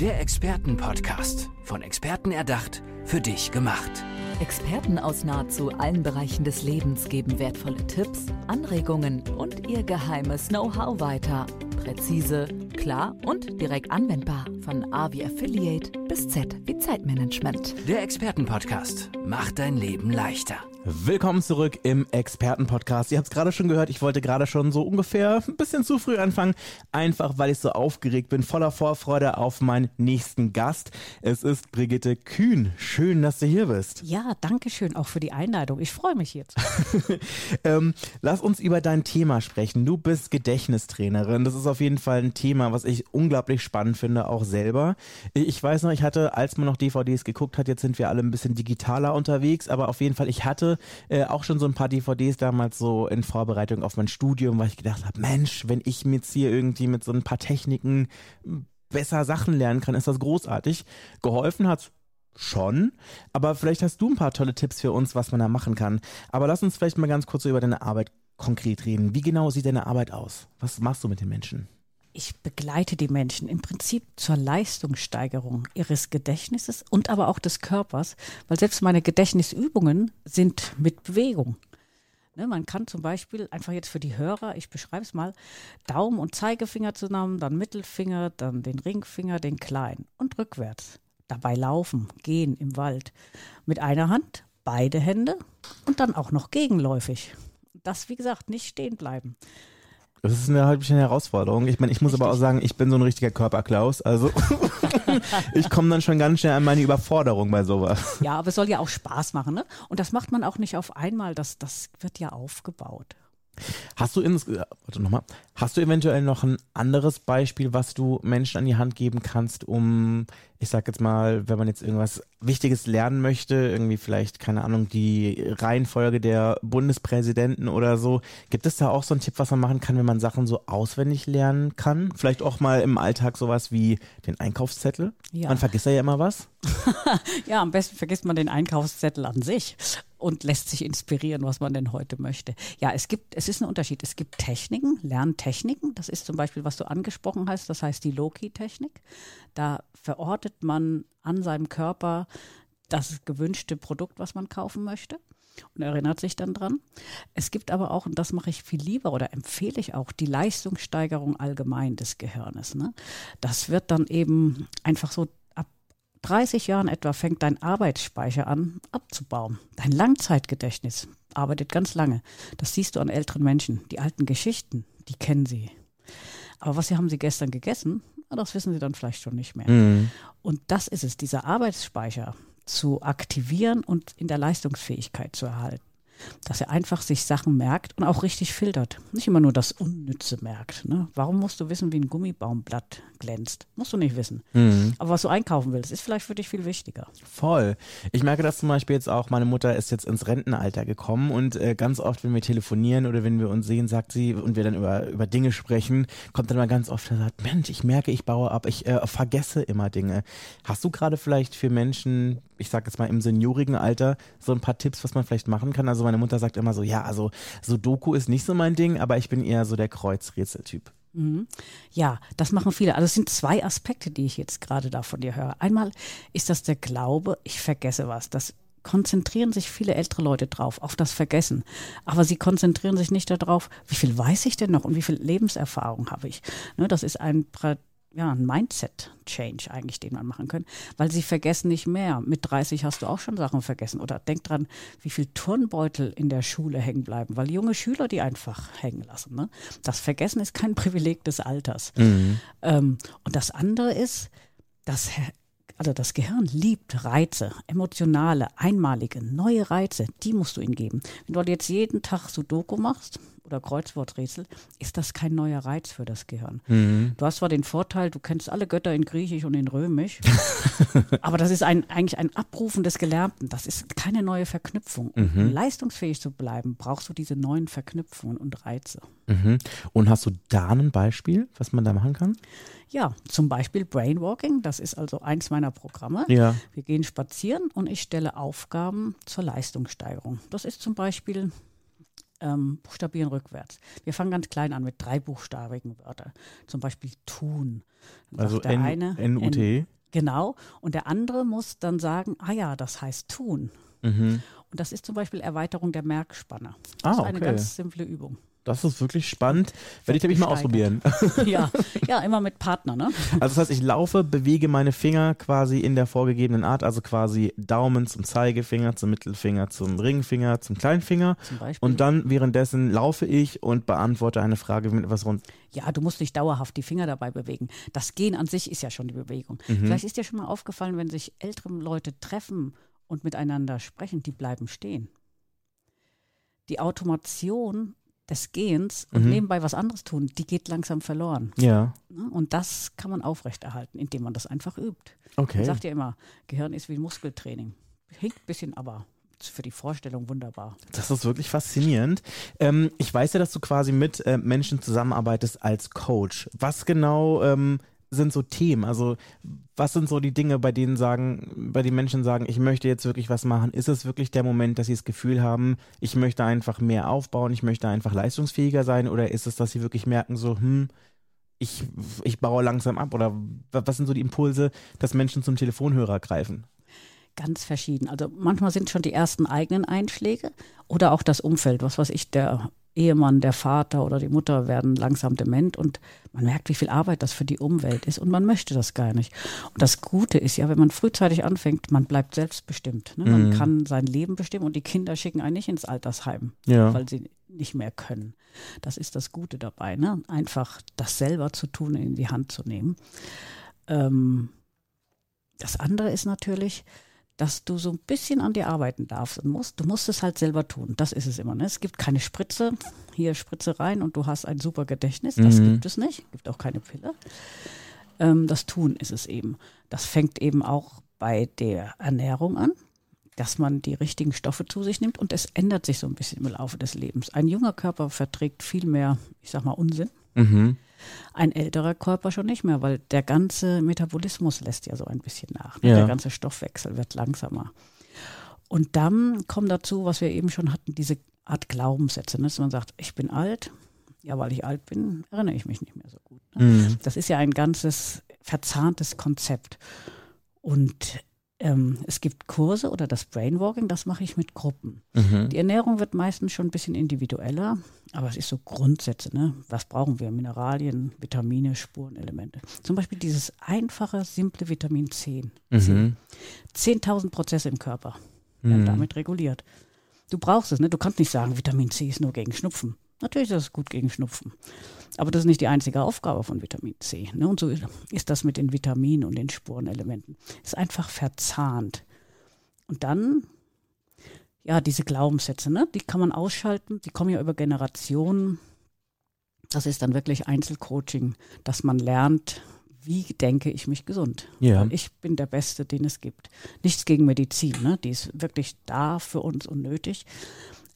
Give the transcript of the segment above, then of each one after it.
Der Expertenpodcast. Von Experten erdacht, für dich gemacht. Experten aus nahezu allen Bereichen des Lebens geben wertvolle Tipps, Anregungen und ihr geheimes Know-how weiter. Präzise, klar und direkt anwendbar. Von A wie Affiliate bis Z wie Zeitmanagement. Der Expertenpodcast macht dein Leben leichter. Willkommen zurück im Expertenpodcast. Ihr habt es gerade schon gehört, ich wollte gerade schon so ungefähr ein bisschen zu früh anfangen, einfach weil ich so aufgeregt bin, voller Vorfreude auf meinen nächsten Gast. Es ist Brigitte Kühn. Schön, dass du hier bist. Ja, danke schön auch für die Einladung. Ich freue mich jetzt. ähm, lass uns über dein Thema sprechen. Du bist Gedächtnistrainerin. Das ist auf jeden Fall ein Thema, was ich unglaublich spannend finde, auch selber. Ich weiß noch, ich hatte, als man noch DVDs geguckt hat, jetzt sind wir alle ein bisschen digitaler unterwegs, aber auf jeden Fall, ich hatte äh, auch schon so ein paar DVDs damals so in Vorbereitung auf mein Studium, weil ich gedacht habe, Mensch, wenn ich mir jetzt hier irgendwie mit so ein paar Techniken besser Sachen lernen kann, ist das großartig. Geholfen hat schon, aber vielleicht hast du ein paar tolle Tipps für uns, was man da machen kann. Aber lass uns vielleicht mal ganz kurz so über deine Arbeit konkret reden. Wie genau sieht deine Arbeit aus? Was machst du mit den Menschen? Ich begleite die Menschen im Prinzip zur Leistungssteigerung ihres Gedächtnisses und aber auch des Körpers, weil selbst meine Gedächtnisübungen sind mit Bewegung. Ne, man kann zum Beispiel einfach jetzt für die Hörer, ich beschreibe es mal, Daumen und Zeigefinger zusammen, dann Mittelfinger, dann den Ringfinger, den kleinen und rückwärts. Dabei laufen, gehen im Wald. Mit einer Hand, beide Hände und dann auch noch gegenläufig. Das, wie gesagt, nicht stehen bleiben. Das ist eine, halt eine Herausforderung. Ich meine, ich muss Richtig. aber auch sagen, ich bin so ein richtiger Körperklaus. Also ich komme dann schon ganz schnell an meine Überforderung bei sowas. Ja, aber es soll ja auch Spaß machen, ne? Und das macht man auch nicht auf einmal. Das, das wird ja aufgebaut. Hast du ins, warte nochmal, hast du eventuell noch ein anderes Beispiel, was du Menschen an die Hand geben kannst, um, ich sag jetzt mal, wenn man jetzt irgendwas Wichtiges lernen möchte, irgendwie vielleicht, keine Ahnung, die Reihenfolge der Bundespräsidenten oder so, gibt es da auch so einen Tipp, was man machen kann, wenn man Sachen so auswendig lernen kann? Vielleicht auch mal im Alltag sowas wie den Einkaufszettel? Ja. Man vergisst ja immer was. ja, am besten vergisst man den Einkaufszettel an sich und lässt sich inspirieren, was man denn heute möchte. Ja, es gibt, es ist ein Unterschied. Es gibt Techniken, Lerntechniken. Das ist zum Beispiel, was du angesprochen hast, das heißt die Loki-Technik. Da verortet man an seinem Körper das gewünschte Produkt, was man kaufen möchte und erinnert sich dann dran. Es gibt aber auch, und das mache ich viel lieber oder empfehle ich auch, die Leistungssteigerung allgemein des Gehirnes. Ne? Das wird dann eben einfach so 30 Jahren etwa fängt dein Arbeitsspeicher an abzubauen. Dein Langzeitgedächtnis arbeitet ganz lange. Das siehst du an älteren Menschen. Die alten Geschichten, die kennen sie. Aber was haben sie gestern gegessen? Das wissen sie dann vielleicht schon nicht mehr. Mhm. Und das ist es, dieser Arbeitsspeicher zu aktivieren und in der Leistungsfähigkeit zu erhalten dass er einfach sich Sachen merkt und auch richtig filtert. Nicht immer nur das Unnütze merkt. Ne? Warum musst du wissen, wie ein Gummibaumblatt glänzt? Musst du nicht wissen. Mhm. Aber was du einkaufen willst, ist vielleicht für dich viel wichtiger. Voll. Ich merke das zum Beispiel jetzt auch, meine Mutter ist jetzt ins Rentenalter gekommen und äh, ganz oft, wenn wir telefonieren oder wenn wir uns sehen, sagt sie und wir dann über, über Dinge sprechen, kommt dann mal ganz oft und sagt, Mensch, ich merke, ich baue ab, ich äh, vergesse immer Dinge. Hast du gerade vielleicht für Menschen, ich sage jetzt mal im seniorigen Alter, so ein paar Tipps, was man vielleicht machen kann? Also meine Mutter sagt immer so, ja, also Sudoku ist nicht so mein Ding, aber ich bin eher so der Kreuzrätseltyp. Mhm. Ja, das machen viele. Also es sind zwei Aspekte, die ich jetzt gerade da von dir höre. Einmal ist das der Glaube, ich vergesse was. Das konzentrieren sich viele ältere Leute drauf, auf das Vergessen. Aber sie konzentrieren sich nicht darauf, wie viel weiß ich denn noch und wie viel Lebenserfahrung habe ich. Ne, das ist ein ja, ein Mindset-Change eigentlich, den man machen kann, weil sie vergessen nicht mehr. Mit 30 hast du auch schon Sachen vergessen. Oder denk dran, wie viel Turnbeutel in der Schule hängen bleiben, weil junge Schüler die einfach hängen lassen. Ne? Das Vergessen ist kein Privileg des Alters. Mhm. Ähm, und das andere ist, dass also das Gehirn liebt Reize, emotionale, einmalige, neue Reize, die musst du ihm geben. Wenn du jetzt jeden Tag Sudoku machst oder Kreuzworträtsel, ist das kein neuer Reiz für das Gehirn. Mhm. Du hast zwar den Vorteil, du kennst alle Götter in Griechisch und in Römisch, aber das ist ein, eigentlich ein Abrufen des Gelernten. Das ist keine neue Verknüpfung. Mhm. Um leistungsfähig zu bleiben, brauchst du diese neuen Verknüpfungen und Reize. Mhm. Und hast du da ein Beispiel, was man da machen kann? Ja, zum Beispiel Brainwalking, das ist also eins meiner Programme. Ja. Wir gehen spazieren und ich stelle Aufgaben zur Leistungssteigerung. Das ist zum Beispiel ähm, buchstabieren rückwärts. Wir fangen ganz klein an mit dreibuchstabigen Wörtern. Zum Beispiel tun. Dann Also der N- eine, N-U-T. Genau. Und der andere muss dann sagen, ah ja, das heißt tun. Mhm. Und das ist zum Beispiel Erweiterung der Merkspanne. Ah, Das ist eine okay. ganz simple Übung. Das ist wirklich spannend. Werde ich nämlich mal ausprobieren. ja, ja, immer mit Partner, ne? Also das heißt, ich laufe, bewege meine Finger quasi in der vorgegebenen Art, also quasi Daumen zum Zeigefinger, zum Mittelfinger, zum Ringfinger, zum Kleinfinger. Zum Beispiel. Und dann währenddessen laufe ich und beantworte eine Frage mit etwas rund. Ja, du musst nicht dauerhaft die Finger dabei bewegen. Das Gehen an sich ist ja schon die Bewegung. Mhm. Vielleicht ist dir schon mal aufgefallen, wenn sich ältere Leute treffen und miteinander sprechen, die bleiben stehen. Die Automation des Gehens und Mhm. nebenbei was anderes tun, die geht langsam verloren. Ja, ne? Und das kann man aufrechterhalten, indem man das einfach übt. okay. Man sagt ja immer, Gehirn ist wie Muskeltraining. Hinkt ein bisschen, aber für die Vorstellung wunderbar. Das ist wirklich faszinierend. Ähm, ich weiß ja, dass du quasi mit äh, Menschen zusammenarbeitest als Coach. Was genau ähm, sind so Themen? Also was sind so die Dinge, bei denen sagen, bei den Menschen sagen, ich möchte jetzt wirklich was machen? Ist es wirklich der Moment, dass sie das Gefühl haben, ich möchte einfach mehr aufbauen, ich möchte einfach leistungsfähiger sein? Oder ist es, dass sie wirklich merken, so, hm, ich, ich baue langsam ab? Oder wa- was sind so die Impulse, dass Menschen zum Telefonhörer greifen? Ganz verschieden. Also manchmal sind schon die ersten eigenen Einschläge oder auch das Umfeld. Was weiß ich, der Ehemann, der Vater oder die Mutter werden langsam dement und man merkt, wie viel Arbeit das für die Umwelt ist und man möchte das gar nicht. Und das Gute ist ja, wenn man frühzeitig anfängt, man bleibt selbstbestimmt. Ne? Man Mhm. kann sein Leben bestimmen und die Kinder schicken einen nicht ins Altersheim, Ja. weil sie nicht mehr können. Das ist das Gute dabei, ne? einfach das selber zu tun, in die Hand zu nehmen. Ähm, das andere ist natürlich, dass du so ein bisschen an dir arbeiten darfst und musst. Du musst es halt selber tun. Das ist es immer. Ne? Es gibt keine Spritze. Hier Spritze rein und du hast ein super Gedächtnis. Das Mhm. gibt es nicht. Gibt auch keine Pille. Ähm, das Tun ist es eben. Das fängt eben auch bei der Ernährung an, dass man die richtigen Stoffe zu sich nimmt und es ändert sich so ein bisschen im Laufe des Lebens. Ein junger Körper verträgt viel mehr, ich sag mal, Unsinn. Mhm. Ein älterer Körper schon nicht mehr, weil der ganze Metabolismus lässt ja so ein bisschen nach. Ne? Ja. Der ganze Stoffwechsel wird langsamer. Und dann kommt dazu, was wir eben schon hatten, diese Art Glaubenssätze, ne? dass man sagt, ich bin alt. Ja, weil ich alt bin, erinnere ich mich nicht mehr so gut. Ne? Mhm. Das ist ja ein ganzes verzahntes Konzept. Und ähm, es gibt Kurse oder das Brainwalking, das mache ich mit Gruppen. Mhm. Die Ernährung wird meistens schon ein bisschen individueller, aber es ist so Grundsätze. Ne? Was brauchen wir? Mineralien, Vitamine, Spurenelemente. Zum Beispiel dieses einfache, simple Vitamin C. Mhm. 10.000 Prozesse im Körper werden Mhm. damit reguliert. Du brauchst es, ne? Du kannst nicht sagen, Vitamin C ist nur gegen Schnupfen. Natürlich ist es gut gegen Schnupfen. Aber das ist nicht die einzige Aufgabe von Vitamin C. Ne? Und so ist das mit den Vitaminen und den Spurenelementen. Ist einfach verzahnt. Und dann, ja, diese Glaubenssätze, ne? die kann man ausschalten. Die kommen ja über Generationen. Das ist dann wirklich Einzelcoaching, dass man lernt, wie denke ich mich gesund. Ja. Ich bin der Beste, den es gibt. Nichts gegen Medizin, ne? die ist wirklich da für uns und nötig.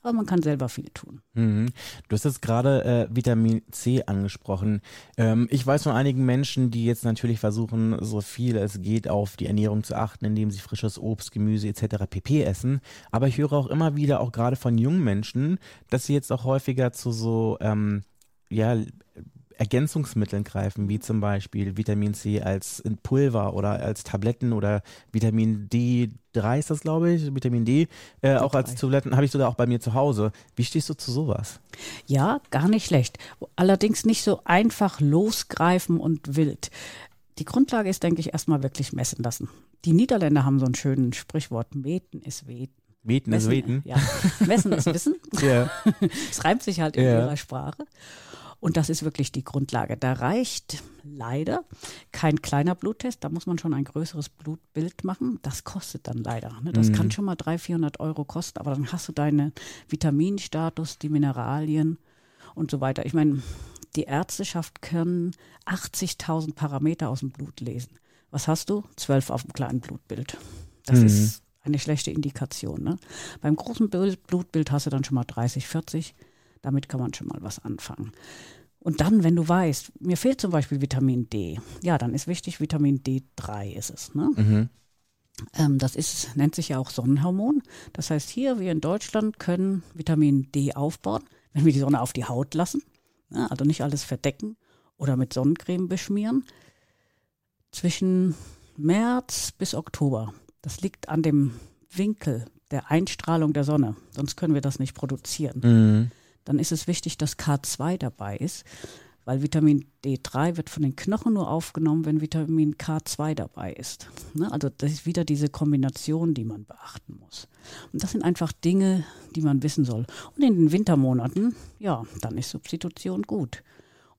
Aber man kann selber viel tun. Mhm. Du hast jetzt gerade äh, Vitamin C angesprochen. Ähm, ich weiß von einigen Menschen, die jetzt natürlich versuchen, so viel es geht auf die Ernährung zu achten, indem sie frisches Obst, Gemüse etc. pp. essen. Aber ich höre auch immer wieder, auch gerade von jungen Menschen, dass sie jetzt auch häufiger zu so ähm, ja, Ergänzungsmitteln greifen, wie zum Beispiel Vitamin C als in Pulver oder als Tabletten oder Vitamin D3 ist das, glaube ich, Vitamin D, äh, auch als D3. Tabletten habe ich sogar auch bei mir zu Hause. Wie stehst du zu sowas? Ja, gar nicht schlecht. Allerdings nicht so einfach losgreifen und wild. Die Grundlage ist, denke ich, erstmal wirklich messen lassen. Die Niederländer haben so ein schönes Sprichwort, meten ist weten. Weten ist Weten. Ja, messen ist wissen. Ja. Es reimt sich halt in Ja. ihrer Sprache. Und das ist wirklich die Grundlage. Da reicht leider kein kleiner Bluttest. Da muss man schon ein größeres Blutbild machen. Das kostet dann leider. Ne? Das kann schon mal 300, 400 Euro kosten. Aber dann hast du deinen Vitaminstatus, die Mineralien und so weiter. Ich meine, die Ärzteschaft können 80.000 Parameter aus dem Blut lesen. Was hast du? 12 auf dem kleinen Blutbild. Das Mhm. ist eine schlechte Indikation. Ne? Beim großen Bild, Blutbild hast du dann schon mal 30, 40. Damit kann man schon mal was anfangen. Und dann, wenn du weißt, mir fehlt zum Beispiel Vitamin D, ja, dann ist wichtig, Vitamin D3 ist es. Ne? Mhm. Ähm, das ist, nennt sich ja auch Sonnenhormon. Das heißt, hier, wir in Deutschland können Vitamin D aufbauen, wenn wir die Sonne auf die Haut lassen. Ja, also nicht alles verdecken oder mit Sonnencreme beschmieren. Zwischen März bis Oktober. Das liegt an dem Winkel der Einstrahlung der Sonne. Sonst können wir das nicht produzieren. Mhm. Dann ist es wichtig, dass K2 dabei ist, weil Vitamin D3 wird von den Knochen nur aufgenommen, wenn Vitamin K2 dabei ist. Ne? Also das ist wieder diese Kombination, die man beachten muss. Und das sind einfach Dinge, die man wissen soll. Und in den Wintermonaten, ja, dann ist Substitution gut.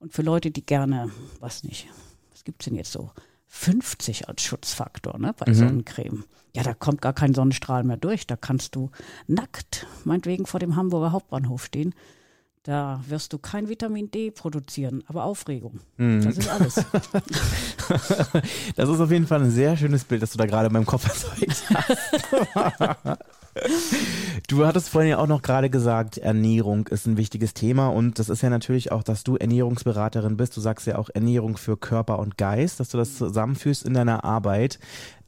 Und für Leute, die gerne, was nicht, was gibt es denn jetzt so? 50 als Schutzfaktor ne, bei Mhm. Sonnencreme. Ja, da kommt gar kein Sonnenstrahl mehr durch. Da kannst du nackt, meinetwegen vor dem Hamburger Hauptbahnhof stehen. Da wirst du kein Vitamin D produzieren, aber Aufregung. Mhm. Das ist alles. Das ist auf jeden Fall ein sehr schönes Bild, das du da gerade in meinem Kopf erzeugt hast. Du hattest vorhin ja auch noch gerade gesagt, Ernährung ist ein wichtiges Thema und das ist ja natürlich auch, dass du Ernährungsberaterin bist. Du sagst ja auch Ernährung für Körper und Geist, dass du das zusammenführst in deiner Arbeit.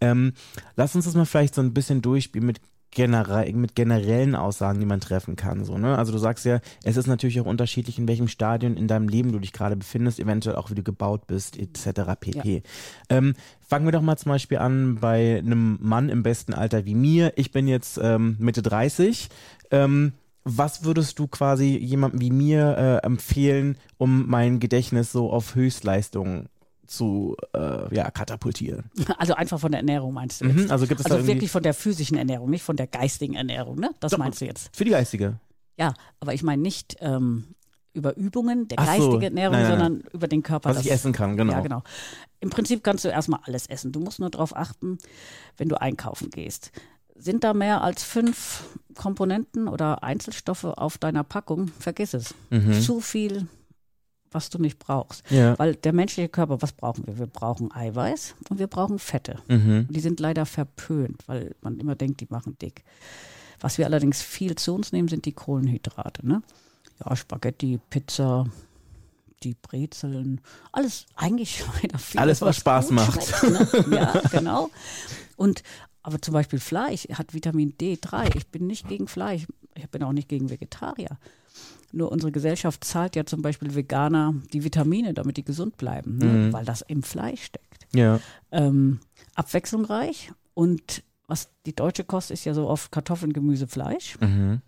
Ähm, lass uns das mal vielleicht so ein bisschen durchspielen mit generell, mit generellen Aussagen, die man treffen kann. So, ne? Also du sagst ja, es ist natürlich auch unterschiedlich, in welchem Stadion in deinem Leben du dich gerade befindest, eventuell auch wie du gebaut bist, etc. pp. Ähm, fangen wir doch mal zum Beispiel an bei einem Mann im besten Alter wie mir. Ich bin jetzt ähm, Mitte 30. Ähm, was würdest du quasi jemandem wie mir äh, empfehlen, um mein Gedächtnis so auf Höchstleistung zu äh, ja, katapultieren? Also einfach von der Ernährung meinst du Mhm, jetzt? also gibt es Also wirklich von der physischen Ernährung, nicht von der geistigen Ernährung, ne? Das Doch. meinst du jetzt? für die geistige? Ja, aber ich meine nicht ähm, über Übungen der Ach so. geistigen Ernährung, Nein, nein, sondern über den Körper. Was ich das- essen kann, genau. Ja, genau. Im Prinzip kannst du erstmal alles essen. Du musst nur darauf achten, wenn du einkaufen gehst. Sind da mehr als fünf Komponenten oder Einzelstoffe auf deiner Packung? Vergiss es. Mhm. Zu viel, was du nicht brauchst. Ja. Weil der menschliche Körper, was brauchen wir? Wir brauchen Eiweiß und wir brauchen Fette. Mhm. Die sind leider verpönt, weil man immer denkt, die machen dick. Was wir allerdings viel zu uns nehmen, sind die Kohlenhydrate. Ne? Ja, Spaghetti, Pizza, die Brezeln, alles eigentlich leider viel. Alles, was Spaß gut macht. schmeckt, Ne? Ja, genau. Und aber zum Beispiel Fleisch hat Vitamin D3. Ich bin nicht gegen Fleisch. Ich bin auch nicht gegen Vegetarier. Nur unsere Gesellschaft zahlt ja zum Beispiel Veganer die Vitamine, damit die gesund bleiben, ne? Mhm. weil das im Fleisch steckt Ja. ähm, abwechslungsreich und was die deutsche Kost ist ja so oft Kartoffeln, Gemüse, Fleisch. Mhm.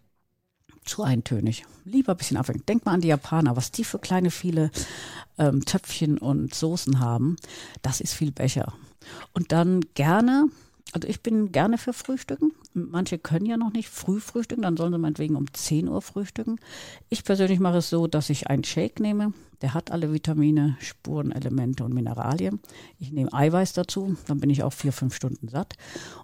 Zu eintönig. Lieber ein bisschen abwechseln. Denk mal an die Japaner, was die für kleine viele ähm, Töpfchen und Soßen haben. Das ist viel Becher. Und dann gerne, also ich bin gerne für Frühstücken. Manche können ja noch nicht früh frühstücken, dann sollen sie meinetwegen um 10 Uhr frühstücken. Ich persönlich mache es so, dass ich einen Shake nehme. Der hat alle Vitamine, Spurenelemente und Mineralien. Ich nehme Eiweiß dazu, dann bin ich auch vier, fünf Stunden satt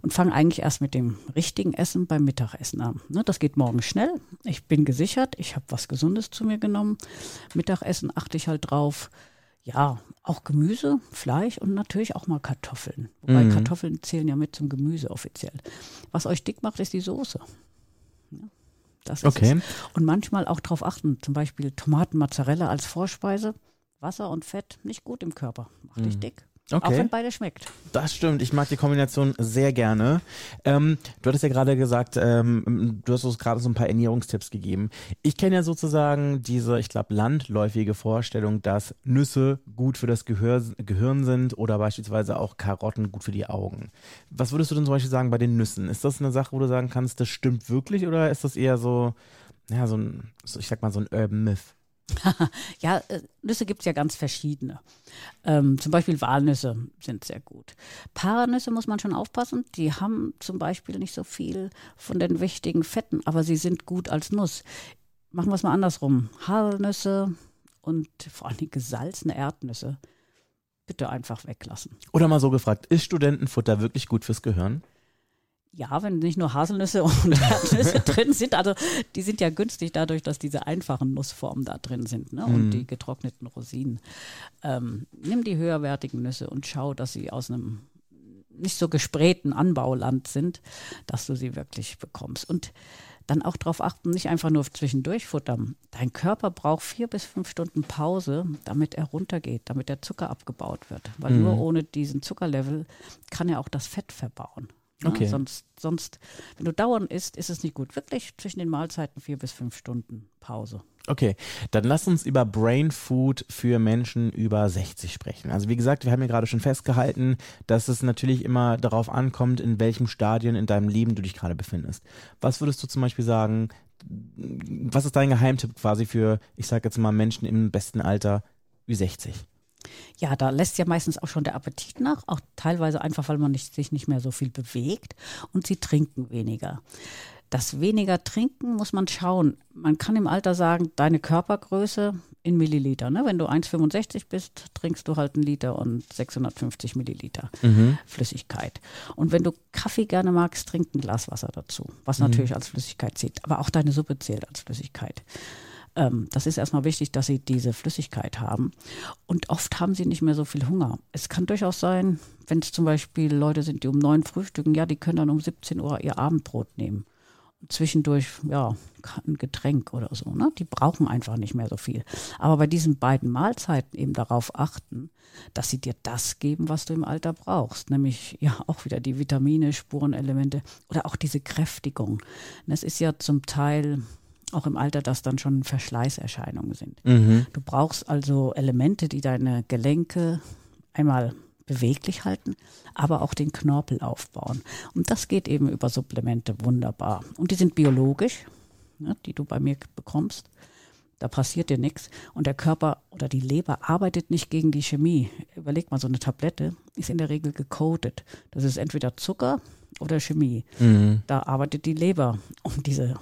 und fange eigentlich erst mit dem richtigen Essen beim Mittagessen an. Ne, das geht morgen schnell. Ich bin gesichert, ich habe was Gesundes zu mir genommen. Mittagessen achte ich halt drauf. Ja, auch Gemüse, Fleisch und natürlich auch mal Kartoffeln. Wobei Mhm. Kartoffeln zählen ja mit zum Gemüse offiziell. Was euch dick macht, ist die Soße. Ja, das ist Okay. es. Und manchmal auch darauf achten, zum Beispiel Tomaten, Mozzarella als Vorspeise. Wasser und Fett nicht gut im Körper. Macht dich dick. Auch Okay. wenn beide schmeckt. Das stimmt, ich mag die Kombination sehr gerne. Ähm, du hattest ja gerade gesagt, ähm, du hast uns gerade so ein paar Ernährungstipps gegeben. Ich kenne ja sozusagen diese, ich glaube, landläufige Vorstellung, dass Nüsse gut für das Gehör, Gehirn sind oder beispielsweise auch Karotten gut für die Augen. Was würdest du denn zum Beispiel sagen bei den Nüssen? Ist das eine Sache, wo du sagen kannst, das stimmt wirklich oder ist das eher so, ja, so ein, so, ich sag mal, so ein Urban Myth? Ja, äh, Nüsse gibt es ja ganz verschiedene. Ähm, zum Beispiel Walnüsse sind sehr gut. Paranüsse muss man schon aufpassen. Die haben zum Beispiel nicht so viel von den wichtigen Fetten, aber sie sind gut als Nuss. Machen wir es mal andersrum. Haselnüsse und vor allem gesalzene Erdnüsse bitte einfach weglassen. Oder mal so gefragt, ist Studentenfutter wirklich gut fürs Gehirn? Ja, wenn nicht nur Haselnüsse und Erdnüsse drin sind, also die sind ja günstig dadurch, dass diese einfachen Nussformen da drin sind ne? und Mhm. die getrockneten Rosinen. Ähm, nimm die höherwertigen Nüsse und schau, dass sie aus einem nicht so gesprähten Anbauland sind, dass du sie wirklich bekommst. Und dann auch darauf achten, nicht einfach nur zwischendurch futtern. Dein Körper braucht vier bis fünf Stunden Pause, damit er runtergeht, damit der Zucker abgebaut wird. Weil Mhm. nur ohne diesen Zuckerlevel kann er auch das Fett verbauen. Ja, Okay. sonst, sonst, wenn du dauernd isst, ist es nicht gut. Wirklich zwischen den Mahlzeiten vier bis fünf Stunden Pause. Okay, dann lass uns über Brain Food für Menschen über 60 sprechen. Also wie gesagt, wir haben ja gerade schon festgehalten, dass es natürlich immer darauf ankommt, in welchem Stadion in deinem Leben du dich gerade befindest. Was würdest du zum Beispiel sagen, was ist dein Geheimtipp quasi für, ich sage jetzt mal, Menschen im besten Alter Ü60? Ja, da lässt ja meistens auch schon der Appetit nach, auch teilweise einfach, weil man nicht, sich nicht mehr so viel bewegt und sie trinken weniger. Das weniger trinken muss man schauen. Man kann im Alter sagen, deine Körpergröße in Milliliter. Ne? Wenn du 1,65 bist, trinkst du halt einen Liter und 650 Milliliter Flüssigkeit. Und wenn du Kaffee gerne magst, trink ein Glas Wasser dazu, was natürlich als Flüssigkeit zählt. Aber auch deine Suppe zählt als Flüssigkeit. Ähm, das ist erstmal wichtig, dass sie diese Flüssigkeit haben. Und oft haben sie nicht mehr so viel Hunger. Es kann durchaus sein, wenn es zum Beispiel Leute sind, die um neun frühstücken, ja, die können dann um 17 Uhr ihr Abendbrot nehmen. Und zwischendurch, ja, ein Getränk oder so. Ne? Die brauchen einfach nicht mehr so viel. Aber bei diesen beiden Mahlzeiten eben darauf achten, dass sie dir das geben, was du im Alter brauchst. Nämlich ja auch wieder die Vitamine, Spurenelemente oder auch diese Kräftigung. Es ist ja zum Teil auch im Alter, dass dann schon Verschleißerscheinungen sind. Du brauchst also Elemente, die deine Gelenke einmal beweglich halten, aber auch den Knorpel aufbauen. Und das geht eben über Supplemente wunderbar. Und die sind biologisch, ne, die du bei mir bekommst. Da passiert dir nichts. Und der Körper oder die Leber arbeitet nicht gegen die Chemie. Überleg mal, so eine Tablette ist in der Regel gecoated. Das ist entweder Zucker oder Chemie. Da arbeitet die Leber, um diese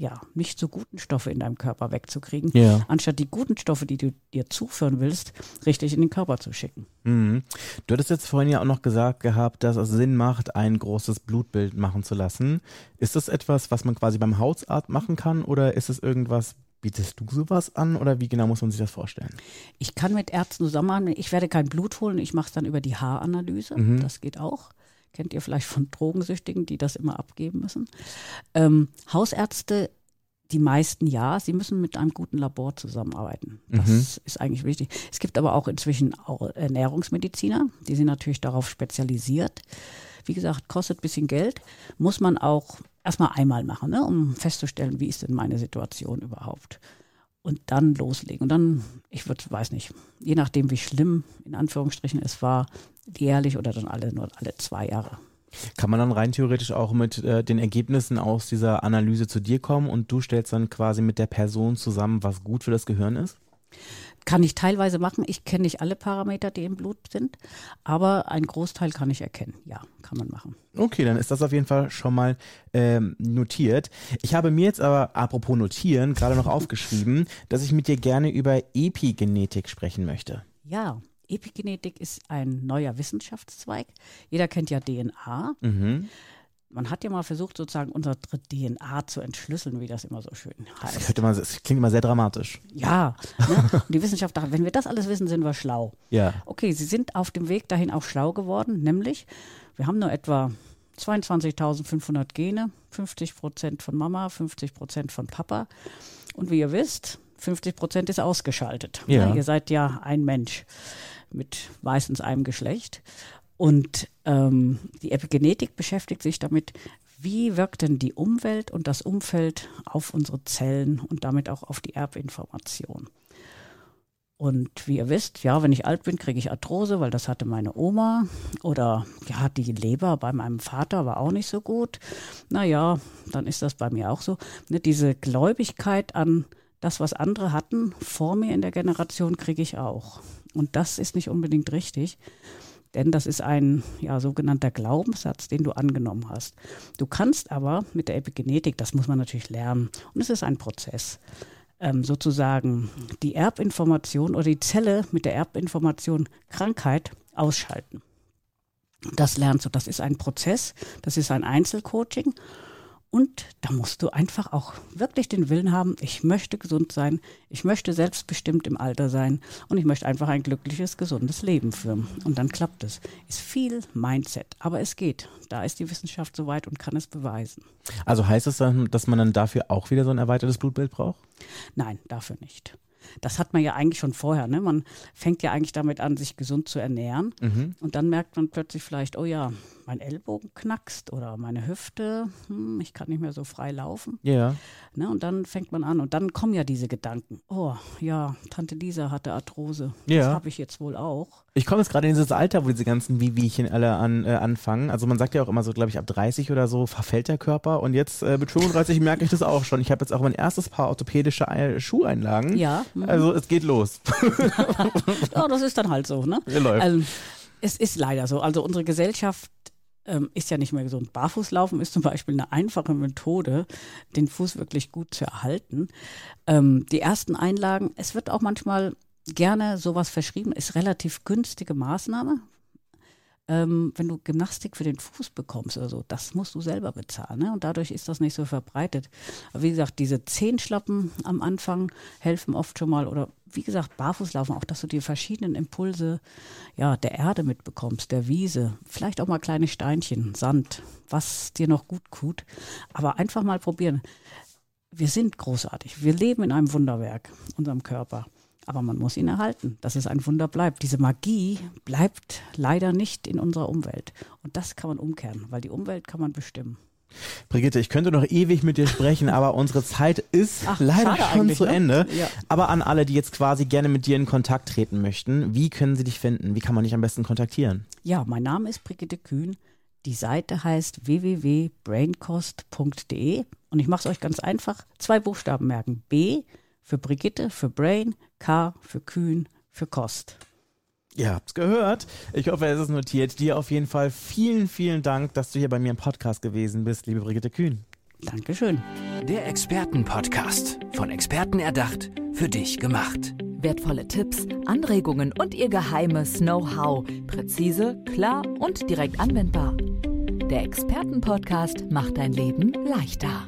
ja, nicht so guten Stoffe in deinem Körper wegzukriegen, Ja. anstatt die guten Stoffe, die du dir zuführen willst, richtig in den Körper zu schicken. Mhm. Du hattest jetzt vorhin ja auch noch gesagt gehabt, dass es Sinn macht, ein großes Blutbild machen zu lassen. Ist das etwas, was man quasi beim Hausarzt machen kann oder ist es irgendwas, bietest du sowas an oder wie genau muss man sich das vorstellen? Ich kann mit Ärzten zusammenarbeiten. Ich werde kein Blut holen. Ich mache es dann über die Haaranalyse. Das geht auch. Kennt ihr vielleicht von Drogensüchtigen, die das immer abgeben müssen. Ähm, Hausärzte, die meisten ja, sie müssen mit einem guten Labor zusammenarbeiten. Das ist eigentlich wichtig. Es gibt aber auch inzwischen auch Ernährungsmediziner, die sind natürlich darauf spezialisiert. Wie gesagt, kostet ein bisschen Geld, muss man auch erstmal einmal machen, ne, um festzustellen, wie ist denn meine Situation überhaupt und dann loslegen. Und dann, ich würde, weiß nicht, je nachdem, wie schlimm in Anführungsstrichen es war, jährlich oder dann alle nur alle zwei Jahre. Kann man dann rein theoretisch auch mit äh, den Ergebnissen aus dieser Analyse zu dir kommen und du stellst dann quasi mit der Person zusammen, was gut für das Gehirn ist? Kann ich teilweise machen. Ich kenne nicht alle Parameter, die im Blut sind, aber ein Großteil kann ich erkennen. Ja, kann man machen. Okay, dann ist das auf jeden Fall schon mal ähm, notiert. Ich habe mir jetzt aber, apropos notieren, gerade noch aufgeschrieben, dass ich mit dir gerne über Epigenetik sprechen möchte. Ja, Epigenetik ist ein neuer Wissenschaftszweig. Jeder kennt ja DNA. Mhm. Man hat ja mal versucht, sozusagen unsere DNA zu entschlüsseln, wie das immer so schön Das, heißt. hört immer, das klingt immer sehr dramatisch. Ja, ne? die Wissenschaft dachte, wenn wir das alles wissen, sind wir schlau. Ja. Okay, sie sind auf dem Weg dahin auch schlau geworden, nämlich wir haben nur etwa 22.500 Gene, 50 Prozent von Mama, 50 Prozent von Papa. Und wie ihr wisst, 50 Prozent ist ausgeschaltet. Ja. Na, ihr seid ja ein Mensch mit meistens einem Geschlecht. Und ähm, die Epigenetik beschäftigt sich damit, wie wirkt denn die Umwelt und das Umfeld auf unsere Zellen und damit auch auf die Erbinformation. Und wie ihr wisst, ja, wenn ich alt bin, kriege ich Arthrose, weil das hatte meine Oma. Oder ja, die Leber bei meinem Vater war auch nicht so gut. Naja, dann ist das bei mir auch so. Ne, diese Gläubigkeit an das, was andere hatten, vor mir in der Generation, kriege ich auch. Und das ist nicht unbedingt richtig. Denn das ist ein ja, sogenannter Glaubenssatz, den du angenommen hast. Du kannst aber mit der Epigenetik, das muss man natürlich lernen, und es ist ein Prozess, ähm, sozusagen die Erbinformation oder die Zelle mit der Erbinformation Krankheit ausschalten. Das lernst du. Das ist ein Prozess, das ist ein Einzelcoaching. Und da musst du einfach auch wirklich den Willen haben, ich möchte gesund sein, ich möchte selbstbestimmt im Alter sein und ich möchte einfach ein glückliches, gesundes Leben führen. Und dann klappt es. Ist viel Mindset, aber es geht. Da ist die Wissenschaft soweit und kann es beweisen. Also heißt es dann, dass man dann dafür auch wieder so ein erweitertes Blutbild braucht? Nein, dafür nicht. Das hat man ja eigentlich schon vorher. Ne? Man fängt ja eigentlich damit an, sich gesund zu ernähren. Und dann merkt man plötzlich vielleicht, oh ja, mein Ellbogen knackst oder meine Hüfte, hm, ich kann nicht mehr so frei laufen. Ja. Ne, und dann fängt man an und dann kommen ja diese Gedanken. Oh, ja, Tante Lisa hatte Arthrose. Ja. Das habe ich jetzt wohl auch. Ich komme jetzt gerade in dieses Alter, wo diese ganzen Wehwehchen alle an, äh, anfangen. Also man sagt ja auch immer so, glaube ich, ab 30 oder so verfällt der Körper. Und jetzt äh, mit 35 merke ich das auch schon. Ich habe jetzt auch mein erstes Paar orthopädische Ei- Schuheinlagen. Ja. mhm. Also es geht los. ja, das ist dann halt so, ne? Läuft. Also, es ist leider so. Also unsere Gesellschaft ähm, ist ja nicht mehr gesund. Barfußlaufen ist zum Beispiel eine einfache Methode, den Fuß wirklich gut zu erhalten. Ähm, die ersten Einlagen, es wird auch manchmal gerne sowas verschrieben, ist relativ günstige Maßnahme. Ähm, wenn du Gymnastik für den Fuß bekommst oder so, das musst du selber bezahlen. Ne? Und dadurch ist das nicht so verbreitet. Aber wie gesagt, diese Zehenschlappen am Anfang helfen oft schon mal. Oder wie gesagt, Barfußlaufen, auch dass du die verschiedenen Impulse ja, der Erde mitbekommst, der Wiese, vielleicht auch mal kleine Steinchen, Sand, was dir noch gut tut. Aber einfach mal probieren. Wir sind großartig. Wir leben in einem Wunderwerk, unserem Körper. Aber man muss ihn erhalten, dass es ein Wunder bleibt. Diese Magie bleibt leider nicht in unserer Umwelt. Und das kann man umkehren, weil die Umwelt kann man bestimmen. Brigitte, ich könnte noch ewig mit dir sprechen, aber unsere Zeit ist Ach, leider schon zu ne? Ende. Ja. Aber an alle, die jetzt quasi gerne mit dir in Kontakt treten möchten, wie können sie dich finden? Wie kann man dich am besten kontaktieren? Ja, mein Name ist Brigitte Kühn. Die Seite heißt www.braincost.de und ich mache es euch ganz einfach. Zwei Buchstaben merken. B für Brigitte, für Brain, K für Kühn, für Kost. Ihr habt's gehört. Ich hoffe, es ist notiert. Dir auf jeden Fall vielen, vielen Dank, dass du hier bei mir im Podcast gewesen bist, liebe Brigitte Kühn. Dankeschön. Der Expertenpodcast. Von Experten erdacht, für dich gemacht. Wertvolle Tipps, Anregungen und ihr geheimes Know-how. Präzise, klar und direkt anwendbar. Der Expertenpodcast macht dein Leben leichter.